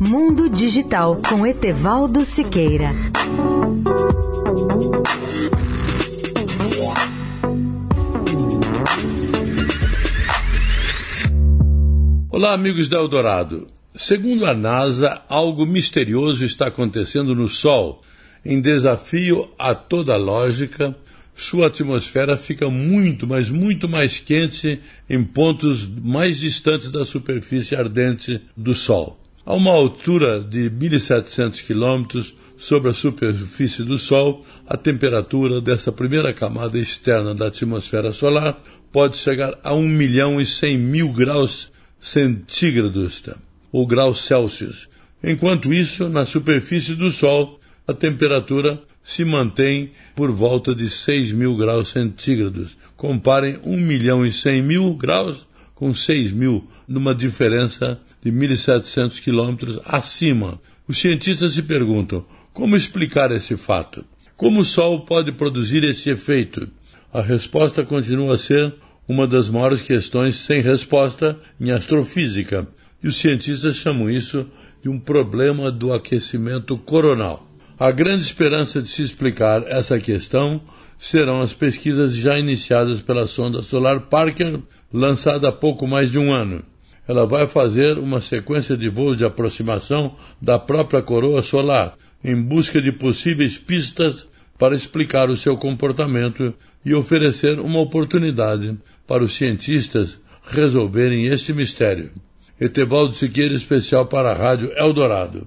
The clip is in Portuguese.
Mundo Digital com Etevaldo Siqueira. Olá, amigos da Eldorado. Segundo a NASA, algo misterioso está acontecendo no Sol. Em desafio a toda lógica, sua atmosfera fica muito, mas muito mais quente em pontos mais distantes da superfície ardente do Sol. A uma altura de 1.700 quilômetros sobre a superfície do Sol, a temperatura dessa primeira camada externa da atmosfera solar pode chegar a 1 milhão e 100 mil graus centígrados ou graus Celsius. Enquanto isso, na superfície do Sol, a temperatura se mantém por volta de 6 mil graus centígrados. Comparem 1 milhão e 100 mil graus com 6 mil, numa diferença de 1.700 quilômetros acima. Os cientistas se perguntam como explicar esse fato? Como o Sol pode produzir esse efeito? A resposta continua a ser uma das maiores questões sem resposta em astrofísica, e os cientistas chamam isso de um problema do aquecimento coronal. A grande esperança de se explicar essa questão serão as pesquisas já iniciadas pela sonda solar Parker, lançada há pouco mais de um ano. Ela vai fazer uma sequência de voos de aproximação da própria coroa solar, em busca de possíveis pistas para explicar o seu comportamento e oferecer uma oportunidade para os cientistas resolverem este mistério. Etevaldo Siqueira, especial para a Rádio Eldorado.